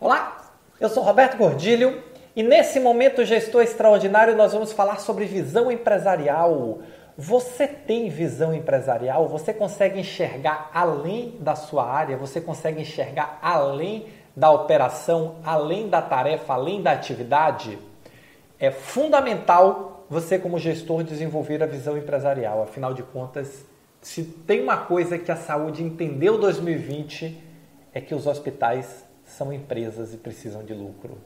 Olá, eu sou Roberto Gordilho e nesse momento gestor extraordinário nós vamos falar sobre visão empresarial. Você tem visão empresarial? Você consegue enxergar além da sua área? Você consegue enxergar além da operação, além da tarefa, além da atividade? É fundamental você, como gestor, desenvolver a visão empresarial. Afinal de contas, se tem uma coisa que a saúde entendeu 2020 é que os hospitais são empresas e precisam de lucro.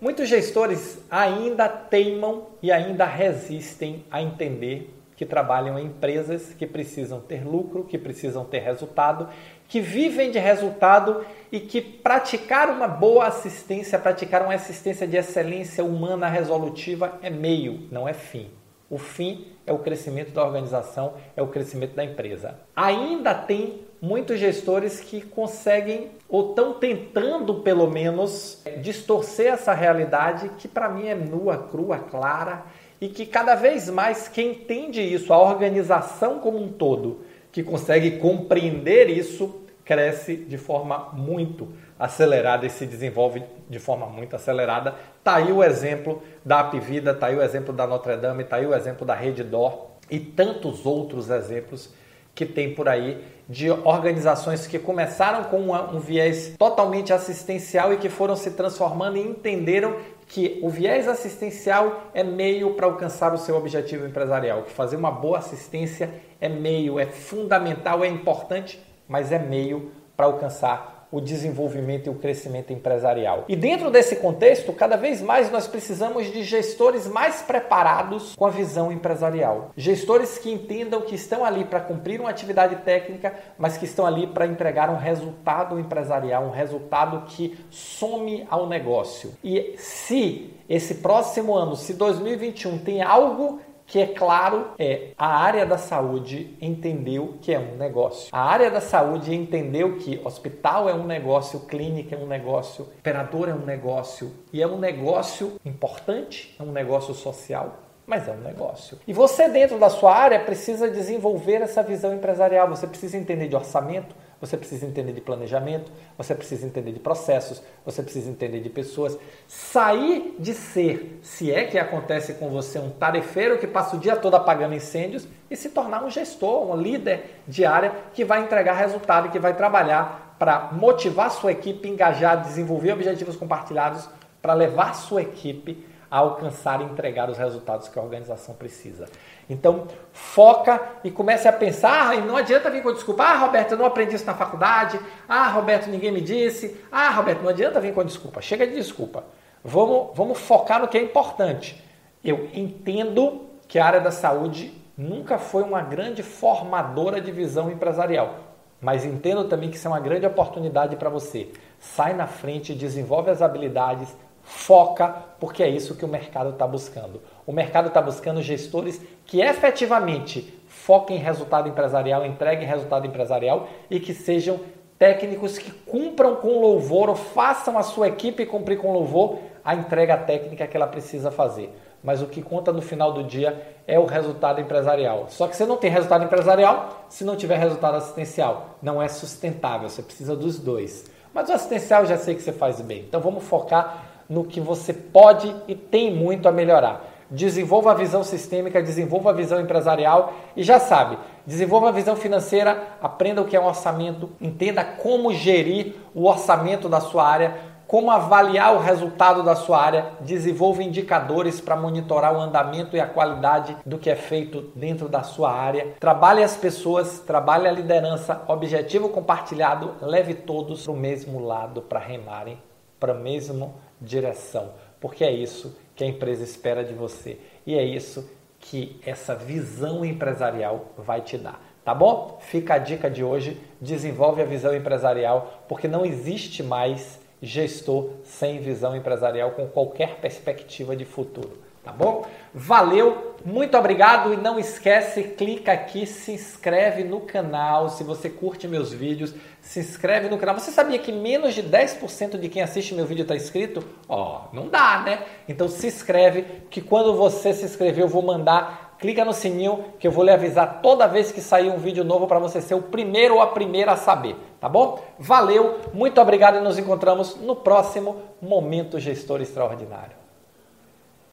Muitos gestores ainda teimam e ainda resistem a entender que trabalham em empresas que precisam ter lucro, que precisam ter resultado, que vivem de resultado e que praticar uma boa assistência, praticar uma assistência de excelência humana resolutiva é meio, não é fim. O fim é o crescimento da organização, é o crescimento da empresa. Ainda tem muitos gestores que conseguem ou estão tentando pelo menos distorcer essa realidade que para mim é nua, crua, clara e que cada vez mais quem entende isso, a organização como um todo, que consegue compreender isso, cresce de forma muito acelerada e se desenvolve de forma muito acelerada. Tá aí o exemplo da Apivida, tá aí o exemplo da Notre Dame, tá aí o exemplo da Rede Dor e tantos outros exemplos que tem por aí de organizações que começaram com um viés totalmente assistencial e que foram se transformando e entenderam que o viés assistencial é meio para alcançar o seu objetivo empresarial, que fazer uma boa assistência é meio, é fundamental, é importante, mas é meio para alcançar o desenvolvimento e o crescimento empresarial. E dentro desse contexto, cada vez mais nós precisamos de gestores mais preparados com a visão empresarial. Gestores que entendam que estão ali para cumprir uma atividade técnica, mas que estão ali para entregar um resultado empresarial, um resultado que some ao negócio. E se esse próximo ano, se 2021 tem algo que é claro, é a área da saúde entendeu que é um negócio. A área da saúde entendeu que hospital é um negócio, clínica é um negócio, operador é um negócio e é um negócio importante, é um negócio social mas é um negócio. E você, dentro da sua área, precisa desenvolver essa visão empresarial. Você precisa entender de orçamento, você precisa entender de planejamento, você precisa entender de processos, você precisa entender de pessoas. Sair de ser, se é que acontece com você, um tarefeiro que passa o dia todo apagando incêndios e se tornar um gestor, um líder de área que vai entregar resultado e que vai trabalhar para motivar sua equipe, engajar, desenvolver objetivos compartilhados, para levar sua equipe a alcançar e entregar os resultados que a organização precisa. Então, foca e comece a pensar, ah, não adianta vir com desculpa, ah, Roberto, eu não aprendi isso na faculdade, ah, Roberto, ninguém me disse, ah, Roberto, não adianta vir com desculpa, chega de desculpa. Vamos, vamos focar no que é importante. Eu entendo que a área da saúde nunca foi uma grande formadora de visão empresarial, mas entendo também que isso é uma grande oportunidade para você. Sai na frente, desenvolve as habilidades, Foca, porque é isso que o mercado está buscando. O mercado está buscando gestores que efetivamente foquem em resultado empresarial, entreguem resultado empresarial e que sejam técnicos que cumpram com louvor ou façam a sua equipe cumprir com louvor a entrega técnica que ela precisa fazer. Mas o que conta no final do dia é o resultado empresarial. Só que você não tem resultado empresarial se não tiver resultado assistencial. Não é sustentável, você precisa dos dois. Mas o assistencial eu já sei que você faz bem. Então vamos focar no que você pode e tem muito a melhorar. Desenvolva a visão sistêmica, desenvolva a visão empresarial e já sabe, desenvolva a visão financeira, aprenda o que é um orçamento, entenda como gerir o orçamento da sua área, como avaliar o resultado da sua área, desenvolva indicadores para monitorar o andamento e a qualidade do que é feito dentro da sua área. Trabalhe as pessoas, trabalhe a liderança, objetivo compartilhado, leve todos para o mesmo lado para remarem para o mesmo direção, porque é isso que a empresa espera de você e é isso que essa visão empresarial vai te dar. Tá bom? Fica a dica de hoje, desenvolve a visão empresarial, porque não existe mais gestor sem visão empresarial com qualquer perspectiva de futuro. Tá bom? Valeu, muito obrigado e não esquece, clica aqui, se inscreve no canal, se você curte meus vídeos, se inscreve no canal. Você sabia que menos de 10% de quem assiste meu vídeo está inscrito? Ó, oh, não dá, né? Então se inscreve, que quando você se inscrever eu vou mandar clica no sininho que eu vou lhe avisar toda vez que sair um vídeo novo para você ser o primeiro ou a primeira a saber, tá bom? Valeu, muito obrigado e nos encontramos no próximo Momento Gestor Extraordinário.